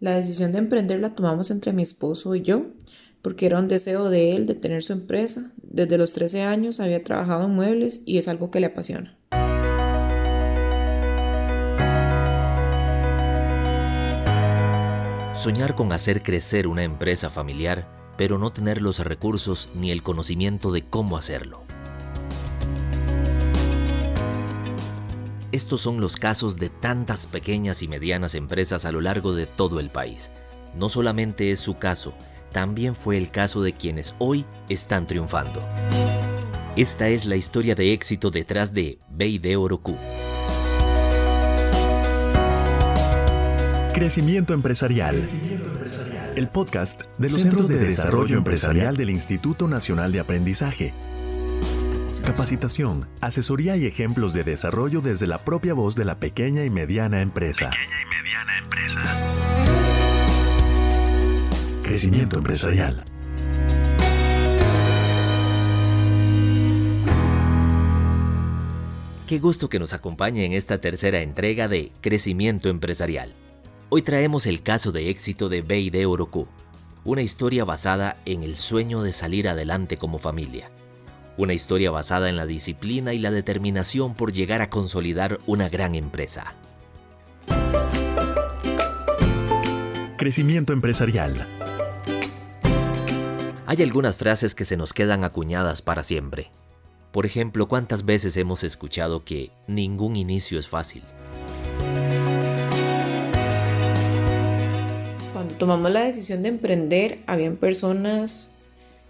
La decisión de emprender la tomamos entre mi esposo y yo, porque era un deseo de él de tener su empresa. Desde los 13 años había trabajado en muebles y es algo que le apasiona. Soñar con hacer crecer una empresa familiar, pero no tener los recursos ni el conocimiento de cómo hacerlo. Estos son los casos de tantas pequeñas y medianas empresas a lo largo de todo el país. No solamente es su caso, también fue el caso de quienes hoy están triunfando. Esta es la historia de éxito detrás de Beide Oroku. Crecimiento empresarial. El podcast de los Centros de Desarrollo Empresarial del Instituto Nacional de Aprendizaje. Capacitación, asesoría y ejemplos de desarrollo desde la propia voz de la pequeña y mediana empresa. Pequeña y mediana empresa. Crecimiento empresarial. Qué gusto que nos acompañe en esta tercera entrega de Crecimiento Empresarial. Hoy traemos el caso de éxito de Beide Oroku, una historia basada en el sueño de salir adelante como familia. Una historia basada en la disciplina y la determinación por llegar a consolidar una gran empresa. Crecimiento empresarial. Hay algunas frases que se nos quedan acuñadas para siempre. Por ejemplo, ¿cuántas veces hemos escuchado que ningún inicio es fácil? tomamos la decisión de emprender, habían personas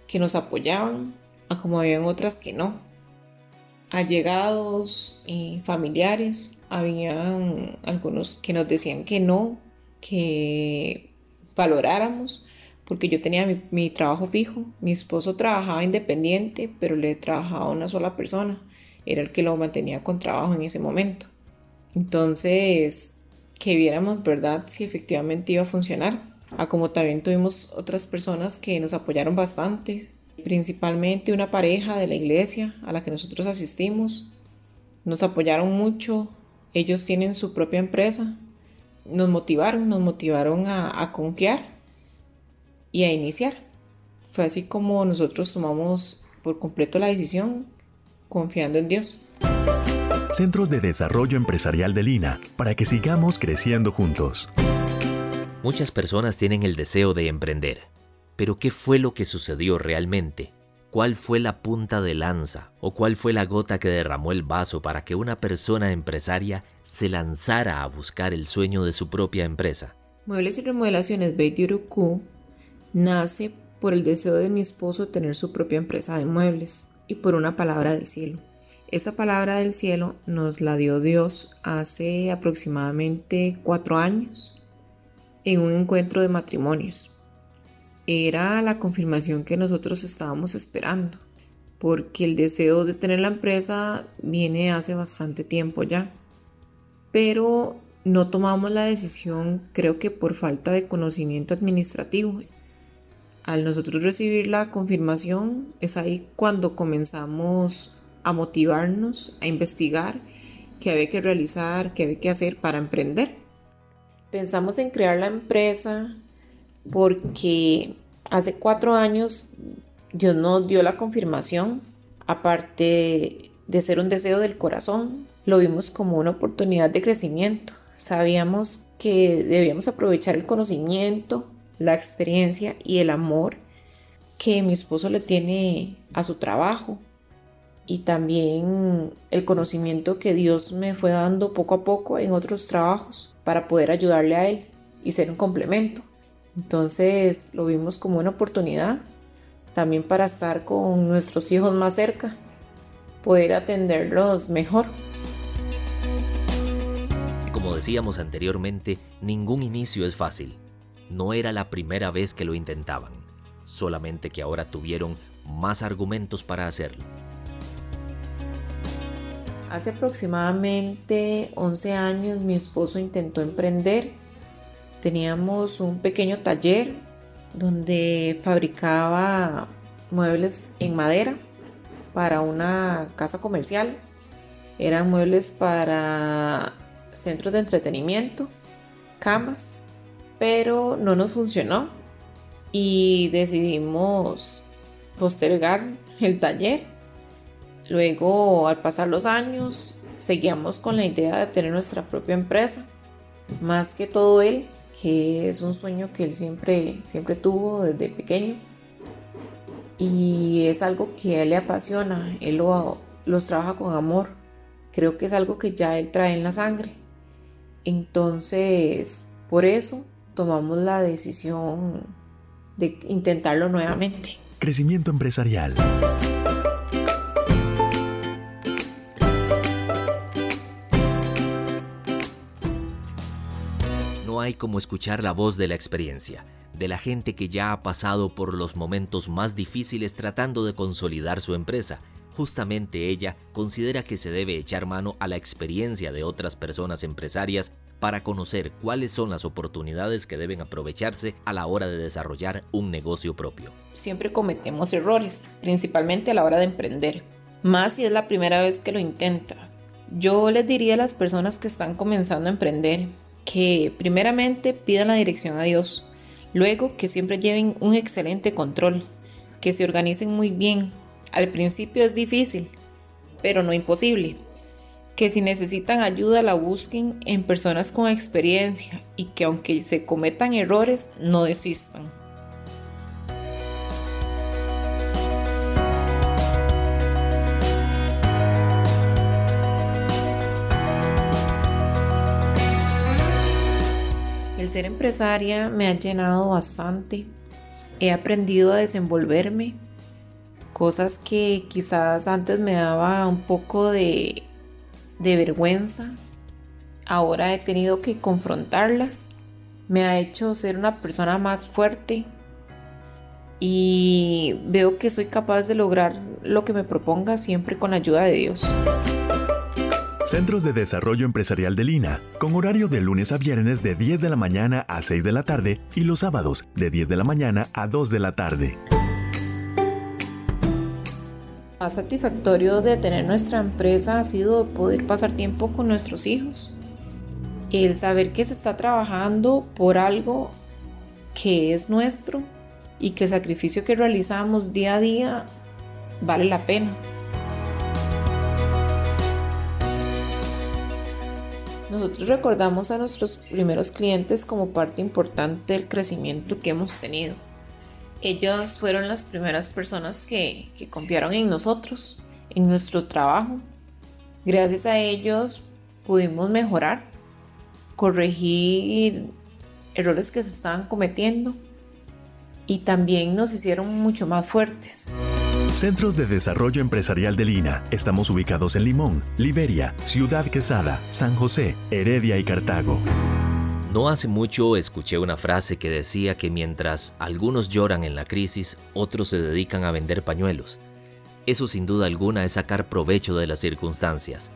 que nos apoyaban, a como habían otras que no. Allegados y familiares, habían algunos que nos decían que no, que valoráramos, porque yo tenía mi, mi trabajo fijo, mi esposo trabajaba independiente, pero le trabajaba a una sola persona, era el que lo mantenía con trabajo en ese momento. Entonces, que viéramos, ¿verdad?, si efectivamente iba a funcionar a como también tuvimos otras personas que nos apoyaron bastante, principalmente una pareja de la iglesia a la que nosotros asistimos. Nos apoyaron mucho, ellos tienen su propia empresa, nos motivaron, nos motivaron a, a confiar y a iniciar. Fue así como nosotros tomamos por completo la decisión, confiando en Dios. Centros de Desarrollo Empresarial de Lina, para que sigamos creciendo juntos. Muchas personas tienen el deseo de emprender, pero ¿qué fue lo que sucedió realmente? ¿Cuál fue la punta de lanza o cuál fue la gota que derramó el vaso para que una persona empresaria se lanzara a buscar el sueño de su propia empresa? Muebles y remodelaciones Betty Uruku nace por el deseo de mi esposo tener su propia empresa de muebles y por una palabra del cielo. Esa palabra del cielo nos la dio Dios hace aproximadamente cuatro años en un encuentro de matrimonios. Era la confirmación que nosotros estábamos esperando, porque el deseo de tener la empresa viene hace bastante tiempo ya. Pero no tomamos la decisión, creo que por falta de conocimiento administrativo. Al nosotros recibir la confirmación, es ahí cuando comenzamos a motivarnos, a investigar qué había que realizar, qué había que hacer para emprender pensamos en crear la empresa porque hace cuatro años Dios nos dio la confirmación, aparte de ser un deseo del corazón, lo vimos como una oportunidad de crecimiento. Sabíamos que debíamos aprovechar el conocimiento, la experiencia y el amor que mi esposo le tiene a su trabajo y también el conocimiento que Dios me fue dando poco a poco en otros trabajos para poder ayudarle a él y ser un complemento. Entonces lo vimos como una oportunidad también para estar con nuestros hijos más cerca, poder atenderlos mejor. Como decíamos anteriormente, ningún inicio es fácil. No era la primera vez que lo intentaban, solamente que ahora tuvieron más argumentos para hacerlo. Hace aproximadamente 11 años mi esposo intentó emprender. Teníamos un pequeño taller donde fabricaba muebles en madera para una casa comercial. Eran muebles para centros de entretenimiento, camas pero no nos funcionó y decidimos postergar el taller. Luego, al pasar los años, seguíamos con la idea de tener nuestra propia empresa. Más que todo él, que es un sueño que él siempre, siempre tuvo desde pequeño. Y es algo que a él le apasiona, él lo, los trabaja con amor. Creo que es algo que ya él trae en la sangre. Entonces, por eso tomamos la decisión de intentarlo nuevamente. Crecimiento empresarial. No hay como escuchar la voz de la experiencia, de la gente que ya ha pasado por los momentos más difíciles tratando de consolidar su empresa. Justamente ella considera que se debe echar mano a la experiencia de otras personas empresarias para conocer cuáles son las oportunidades que deben aprovecharse a la hora de desarrollar un negocio propio. Siempre cometemos errores, principalmente a la hora de emprender, más si es la primera vez que lo intentas. Yo les diría a las personas que están comenzando a emprender que primeramente pidan la dirección a Dios, luego que siempre lleven un excelente control, que se organicen muy bien. Al principio es difícil, pero no imposible que si necesitan ayuda la busquen en personas con experiencia y que aunque se cometan errores no desistan. Ser empresaria me ha llenado bastante. He aprendido a desenvolverme, cosas que quizás antes me daba un poco de de vergüenza. Ahora he tenido que confrontarlas. Me ha hecho ser una persona más fuerte y veo que soy capaz de lograr lo que me proponga siempre con la ayuda de Dios. Centros de Desarrollo Empresarial de Lina, con horario de lunes a viernes de 10 de la mañana a 6 de la tarde y los sábados de 10 de la mañana a 2 de la tarde más satisfactorio de tener nuestra empresa ha sido poder pasar tiempo con nuestros hijos. El saber que se está trabajando por algo que es nuestro y que el sacrificio que realizamos día a día vale la pena. Nosotros recordamos a nuestros primeros clientes como parte importante del crecimiento que hemos tenido ellos fueron las primeras personas que, confiaron en nosotros, en nuestro trabajo. Gracias a ellos pudimos mejorar, corregir errores que se estaban cometiendo y también nos hicieron mucho más fuertes. Centros de Desarrollo Empresarial de Lina. Estamos ubicados en Limón, Liberia, Ciudad Quesada, San José, Heredia y Cartago. No hace mucho escuché una frase que decía que mientras algunos lloran en la crisis, otros se dedican a vender pañuelos. Eso sin duda alguna es sacar provecho de las circunstancias.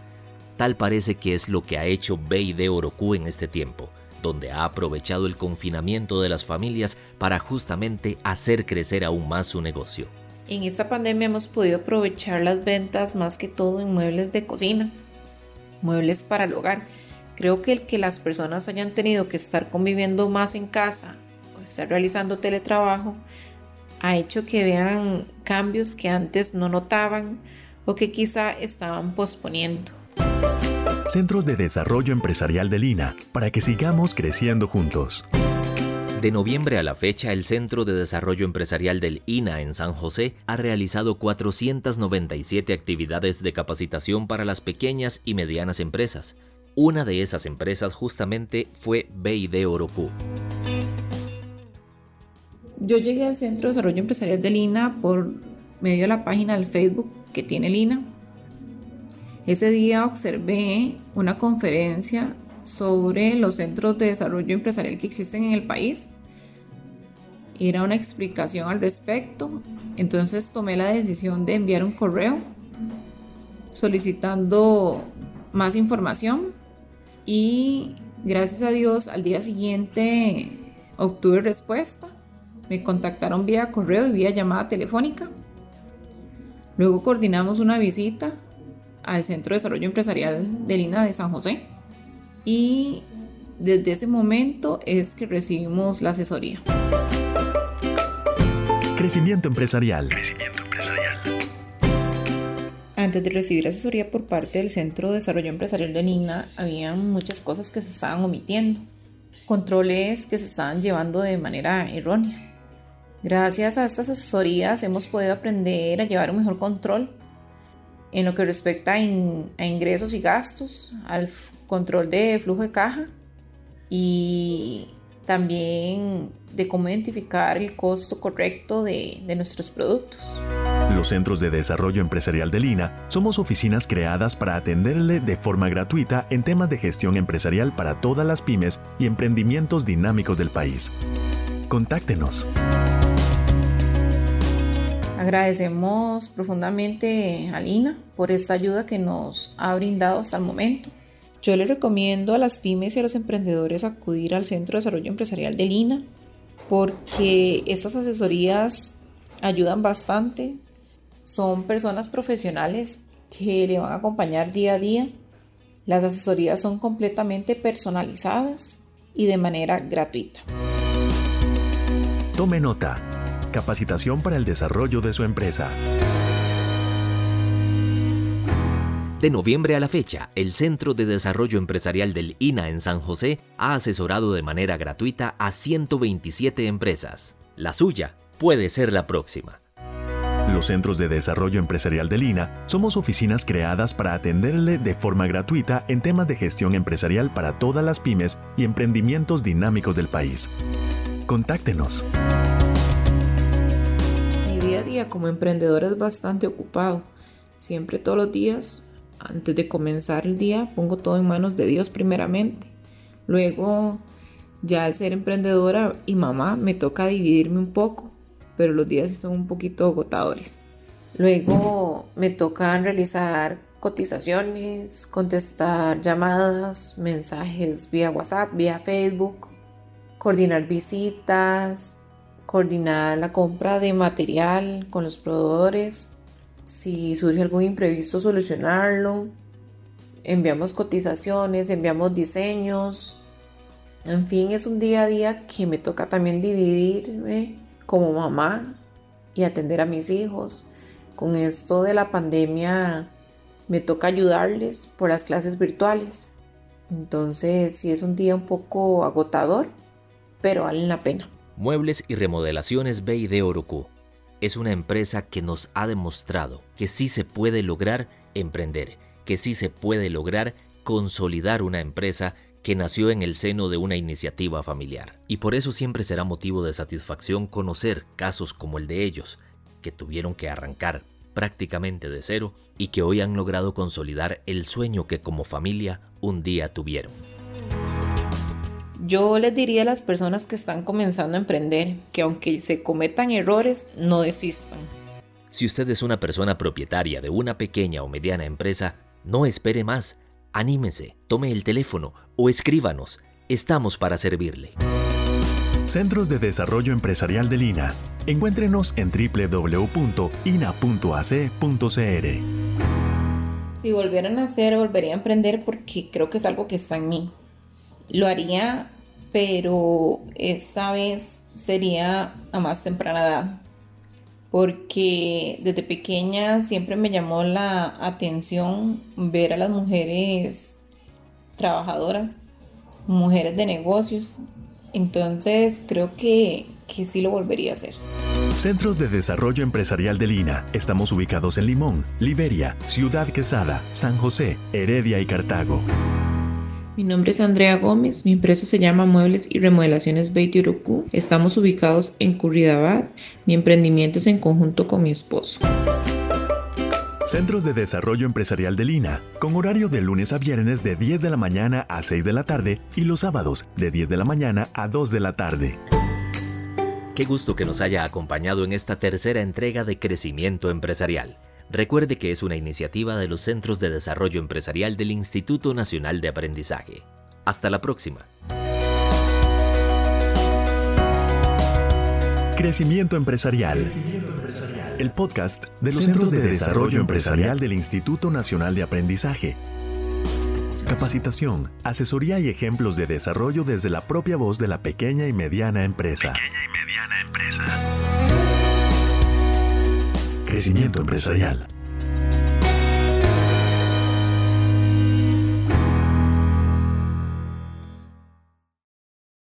Tal parece que es lo que ha hecho B&D Oroku en este tiempo, donde ha aprovechado el confinamiento de las familias para justamente hacer crecer aún más su negocio. En esta pandemia hemos podido aprovechar las ventas más que todo en muebles de cocina, muebles para el hogar, Creo que el que las personas hayan tenido que estar conviviendo más en casa o estar realizando teletrabajo ha hecho que vean cambios que antes no notaban o que quizá estaban posponiendo. Centros de Desarrollo Empresarial de Lina, para que sigamos creciendo juntos. De noviembre a la fecha, el Centro de Desarrollo Empresarial del INA en San José ha realizado 497 actividades de capacitación para las pequeñas y medianas empresas, una de esas empresas justamente fue BID Oroku. Yo llegué al Centro de Desarrollo Empresarial de Lina por medio de la página del Facebook que tiene Lina. Ese día observé una conferencia sobre los centros de desarrollo empresarial que existen en el país. Era una explicación al respecto. Entonces tomé la decisión de enviar un correo solicitando más información y gracias a Dios al día siguiente obtuve respuesta. Me contactaron vía correo y vía llamada telefónica. Luego coordinamos una visita al Centro de Desarrollo Empresarial de Lina de San José y Desde ese momento es que recibimos la asesoría. Crecimiento empresarial. Antes de recibir asesoría por parte del Centro de Desarrollo Empresarial de Nina, había muchas cosas que se estaban omitiendo, controles que se estaban llevando de manera errónea. Gracias a estas asesorías hemos podido aprender a llevar un mejor control en lo que respecta a, ingresos y gastos, al control de flujo de caja y también de cómo identificar el costo correcto de, de nuestros productos. Los Centros de Desarrollo Empresarial de Lina somos oficinas creadas para atenderle de forma gratuita en temas de gestión empresarial para todas las pymes y emprendimientos dinámicos del país. Contáctenos. Agradecemos profundamente a Lina por esta ayuda que nos ha brindado hasta el momento. Yo le recomiendo a las pymes y a los emprendedores acudir al Centro de Desarrollo Empresarial de Lina porque estas asesorías ayudan bastante. Son personas profesionales que le van a acompañar día a día. Las asesorías son completamente personalizadas y de manera gratuita. Tome nota capacitación para el desarrollo de su empresa. De noviembre a la fecha, el Centro de Desarrollo Empresarial del INA en San José ha asesorado de manera gratuita a 127 empresas. La suya puede ser la próxima. Los Centros de Desarrollo Empresarial del INA somos oficinas creadas para atenderle de forma gratuita en temas de gestión empresarial para todas las pymes y emprendimientos dinámicos del país. Contáctenos día a día como emprendedor es bastante ocupado. Siempre todos los días, antes de comenzar el día, pongo todo en manos de Dios primeramente. Luego, ya al ser emprendedora y mamá, me toca dividirme un poco, pero los días son un poquito agotadores. Luego me toca realizar cotizaciones, contestar llamadas, mensajes vía WhatsApp, vía Facebook, coordinar visitas, coordinar la compra de material con los proveedores, si surge algún imprevisto solucionarlo, enviamos cotizaciones, enviamos diseños, en fin, es un día a día que me toca también dividirme como mamá y atender a mis hijos. Con esto de la pandemia me toca ayudarles por las clases virtuales. Entonces sí es un día un poco agotador, pero valen la pena. Muebles y Remodelaciones B&D Orocu es una empresa que nos ha demostrado que sí se puede lograr emprender, que sí se puede lograr consolidar una empresa que nació en el seno de una iniciativa familiar. Y por eso siempre será motivo de satisfacción conocer casos como el de ellos, que tuvieron que arrancar prácticamente de cero y que hoy han logrado consolidar el sueño que como familia un día tuvieron. Yo les diría a las personas que están comenzando a emprender que aunque se cometan errores, no desistan. Si usted es una persona propietaria de una pequeña o mediana empresa, no espere más. Anímese, tome el teléfono o escríbanos. Estamos para servirle. Centros de Desarrollo Empresarial de Lina. Encuéntrenos en www.ina.ac.cr. Si volvieran a hacer, volvería a emprender porque creo que es algo que está en mí. Lo haría pero esa vez sería a más temprana edad, porque desde pequeña siempre me llamó la atención ver a las mujeres trabajadoras, mujeres de negocios, entonces creo que, que sí lo volvería a hacer. Centros de Desarrollo Empresarial de Lina. Estamos ubicados en Limón, Liberia, Ciudad Quesada, San José, Heredia y Cartago. Mi nombre es Andrea Gómez, mi empresa se llama Muebles y Remodelaciones Beit Yoroku. Estamos ubicados en Curridabat. Mi emprendimiento es en conjunto con mi esposo. Centros de Desarrollo Empresarial de Lina, con horario de lunes a viernes de 10 de la mañana a 6 de la tarde y los sábados de 10 de la mañana a 2 de la tarde. Qué gusto que nos haya acompañado en esta tercera entrega de Crecimiento Empresarial. Recuerde que es una iniciativa de los Centros de Desarrollo Empresarial del Instituto Nacional de Aprendizaje. Hasta la próxima. Crecimiento Empresarial. El podcast de los Centros de Desarrollo Empresarial del Instituto Nacional de Aprendizaje Capacitación, asesoría y ejemplos de desarrollo desde la propia voz de la pequeña y mediana empresa. Pequeña y mediana empresa. Crecimiento empresarial.